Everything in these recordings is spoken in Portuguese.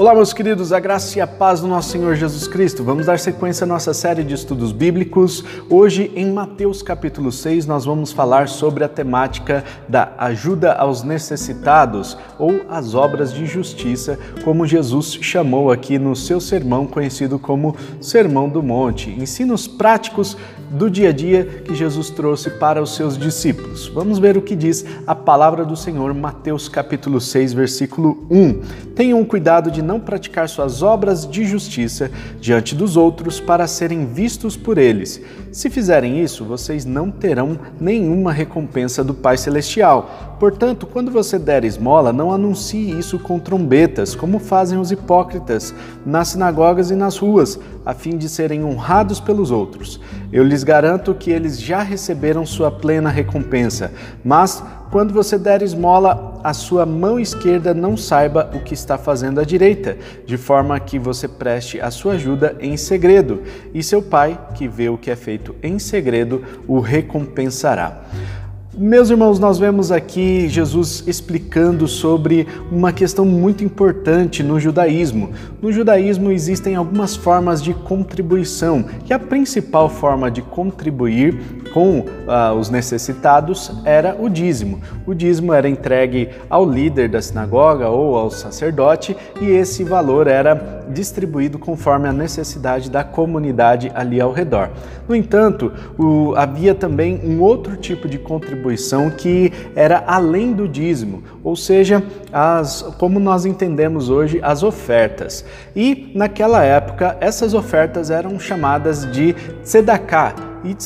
Olá, meus queridos, a graça e a paz do nosso Senhor Jesus Cristo. Vamos dar sequência à nossa série de estudos bíblicos. Hoje, em Mateus capítulo 6, nós vamos falar sobre a temática da ajuda aos necessitados ou as obras de justiça, como Jesus chamou aqui no seu sermão conhecido como Sermão do Monte. Ensinos práticos do dia a dia que Jesus trouxe para os seus discípulos. Vamos ver o que diz a palavra do Senhor, Mateus capítulo 6, versículo 1. Tenham cuidado de não praticar suas obras de justiça diante dos outros para serem vistos por eles. Se fizerem isso, vocês não terão nenhuma recompensa do Pai Celestial. Portanto, quando você der esmola, não anuncie isso com trombetas, como fazem os hipócritas nas sinagogas e nas ruas, a fim de serem honrados pelos outros. Eu lhes garanto que eles já receberam sua plena recompensa. Mas, quando você der esmola, a sua mão esquerda não saiba o que está fazendo a direita, de forma que você preste a sua ajuda em segredo, e seu pai, que vê o que é feito em segredo, o recompensará. Meus irmãos, nós vemos aqui Jesus explicando sobre uma questão muito importante no judaísmo. No judaísmo existem algumas formas de contribuição, e a principal forma de contribuir com uh, os necessitados era o dízimo. O dízimo era entregue ao líder da sinagoga ou ao sacerdote e esse valor era distribuído conforme a necessidade da comunidade ali ao redor. No entanto, o, havia também um outro tipo de contribuição que era além do dízimo, ou seja, as, como nós entendemos hoje, as ofertas. E naquela época, essas ofertas eram chamadas de tzedakah, e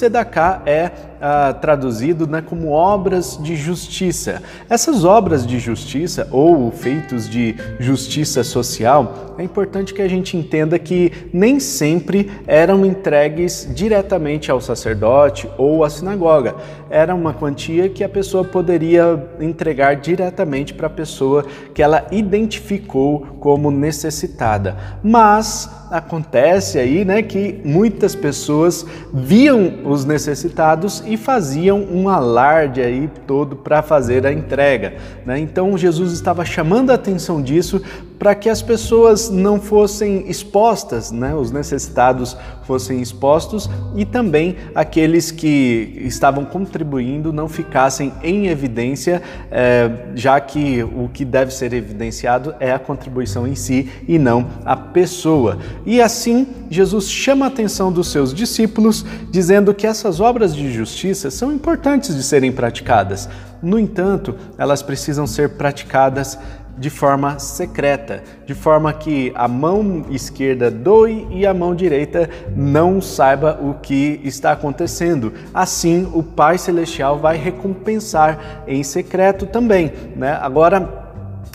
é ah, traduzido né, como obras de justiça. Essas obras de justiça ou feitos de justiça social, é importante que a gente entenda que nem sempre eram entregues diretamente ao sacerdote ou à sinagoga. Era uma quantia que a pessoa poderia entregar diretamente para a pessoa que ela identificou como necessitada. Mas acontece aí, né, que muitas pessoas viam os necessitados e faziam um alarde aí todo para fazer a entrega. Né? Então Jesus estava chamando a atenção disso para que as pessoas não fossem expostas, né? os necessitados fossem expostos e também aqueles que estavam contribuindo não ficassem em evidência, é, já que o que deve ser evidenciado é a contribuição em si e não a pessoa. E assim, Jesus chama a atenção dos seus discípulos, dizendo que essas obras de justiça são importantes de serem praticadas. No entanto, elas precisam ser praticadas de forma secreta, de forma que a mão esquerda doe e a mão direita não saiba o que está acontecendo. Assim, o Pai Celestial vai recompensar em secreto também. Né? Agora,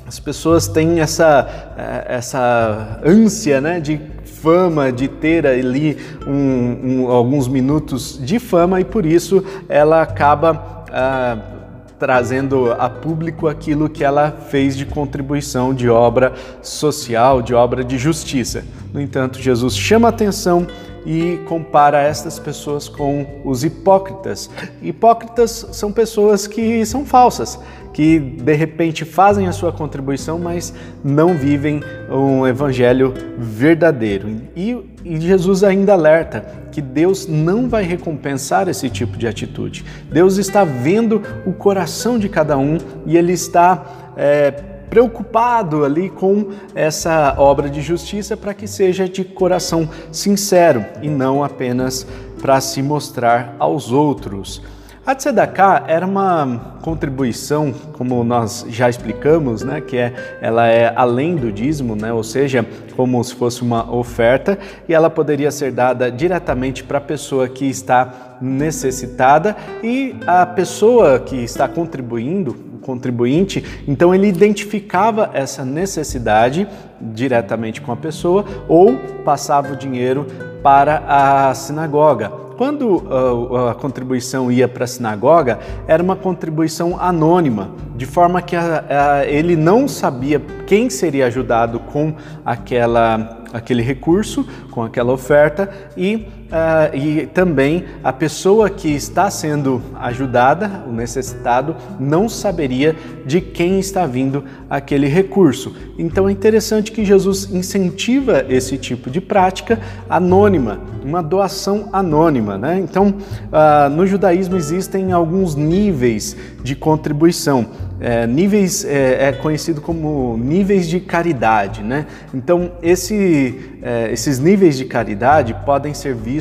as pessoas têm essa, eh, essa ânsia né, de fama, de ter ali um, um, alguns minutos de fama e por isso ela acaba. Ah, trazendo a público aquilo que ela fez de contribuição, de obra social, de obra de justiça. No entanto, Jesus chama atenção e compara estas pessoas com os hipócritas. Hipócritas são pessoas que são falsas, que de repente fazem a sua contribuição, mas não vivem um evangelho verdadeiro. E, e, Jesus ainda alerta que Deus não vai recompensar esse tipo de atitude. Deus está vendo o coração de cada um e Ele está é, preocupado ali com essa obra de justiça para que seja de coração sincero e não apenas para se mostrar aos outros. A Tzedakah era uma contribuição, como nós já explicamos, né, que é, ela é além do dízimo, né, ou seja, como se fosse uma oferta, e ela poderia ser dada diretamente para a pessoa que está necessitada e a pessoa que está contribuindo, contribuinte, então ele identificava essa necessidade diretamente com a pessoa ou passava o dinheiro para a sinagoga. Quando a, a contribuição ia para a sinagoga, era uma contribuição anônima, de forma que a, a, ele não sabia quem seria ajudado com aquela, aquele recurso, com aquela oferta, e uh, e também a pessoa que está sendo ajudada, o necessitado, não saberia de quem está vindo aquele recurso. Então é interessante que Jesus incentiva esse tipo de prática anônima, uma doação anônima. Né? Então, uh, no judaísmo existem alguns níveis de contribuição. É, níveis é, é, conhecido como níveis de caridade, né? Então esse, é, esses níveis de caridade podem ser vistos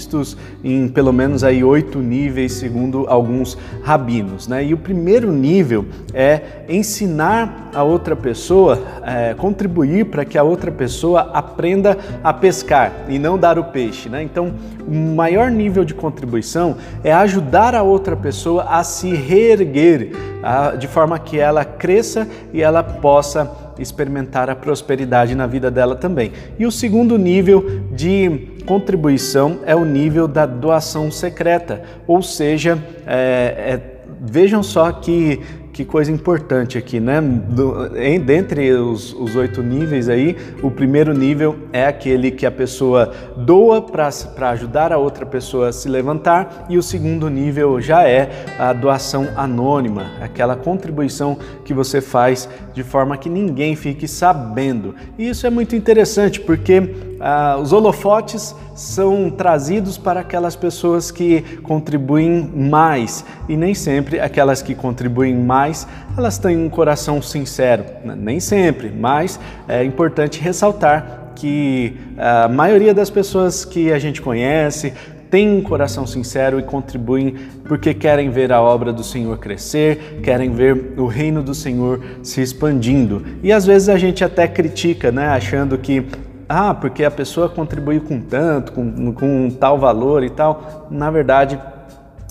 em pelo menos aí oito níveis segundo alguns rabinos, né? E o primeiro nível é ensinar a outra pessoa, é, contribuir para que a outra pessoa aprenda a pescar e não dar o peixe, né? Então o maior nível de contribuição é ajudar a outra pessoa a se reerguer, a, de forma que ela cresça e ela possa experimentar a prosperidade na vida dela também. E o segundo nível de contribuição é o nível da doação secreta, ou seja, é, é, vejam só que que coisa importante aqui, né? Do, em, dentre os, os oito níveis aí, o primeiro nível é aquele que a pessoa doa para ajudar a outra pessoa a se levantar, e o segundo nível já é a doação anônima, aquela contribuição que você faz de forma que ninguém fique sabendo. E isso é muito interessante porque ah, os holofotes são trazidos para aquelas pessoas que contribuem mais e nem sempre aquelas que contribuem mais elas têm um coração sincero, nem sempre, mas é importante ressaltar que a maioria das pessoas que a gente conhece tem um coração sincero e contribuem porque querem ver a obra do Senhor crescer, querem ver o reino do Senhor se expandindo. E às vezes a gente até critica, né, achando que ah, porque a pessoa contribuiu com tanto, com, com tal valor e tal. Na verdade,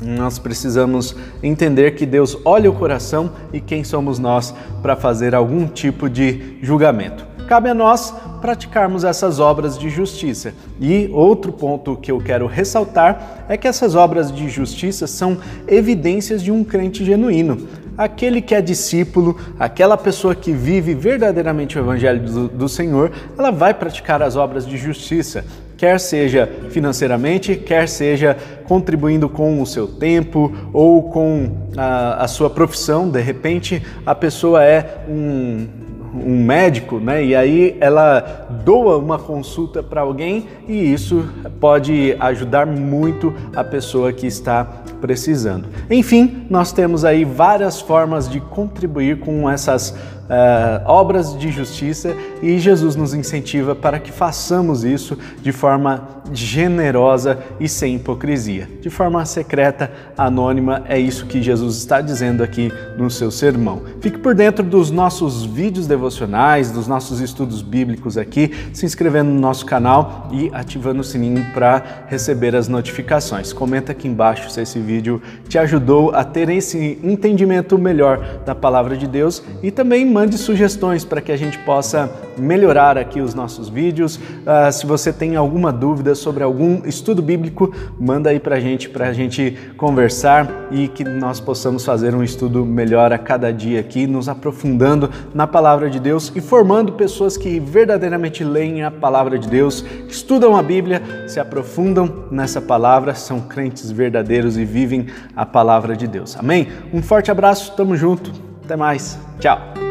nós precisamos entender que Deus olha o coração e quem somos nós para fazer algum tipo de julgamento. Cabe a nós praticarmos essas obras de justiça. E outro ponto que eu quero ressaltar é que essas obras de justiça são evidências de um crente genuíno aquele que é discípulo, aquela pessoa que vive verdadeiramente o Evangelho do, do Senhor, ela vai praticar as obras de justiça, quer seja financeiramente, quer seja contribuindo com o seu tempo ou com a, a sua profissão. De repente, a pessoa é um um médico, né? E aí ela doa uma consulta para alguém e isso pode ajudar muito a pessoa que está precisando. Enfim, nós temos aí várias formas de contribuir com essas uh, obras de justiça e Jesus nos incentiva para que façamos isso de forma generosa e sem hipocrisia. De forma secreta, anônima, é isso que Jesus está dizendo aqui no seu sermão. Fique por dentro dos nossos vídeos devocionais, dos nossos estudos bíblicos aqui, se inscrevendo no nosso canal e ativando o sininho para receber as notificações. Comenta aqui embaixo se esse vídeo te ajudou a ter esse entendimento melhor da palavra de Deus e também mande sugestões para que a gente possa melhorar aqui os nossos vídeos. Uh, se você tem alguma dúvida sobre algum estudo bíblico, manda aí para a gente, para a gente conversar e que nós possamos fazer um estudo melhor a cada dia aqui, nos aprofundando na palavra de Deus e formando pessoas que verdadeiramente leem a palavra de Deus, estudam a Bíblia, se aprofundam nessa palavra, são crentes verdadeiros e vivem a palavra de Deus. Amém? Um forte abraço, tamo junto, até mais, tchau!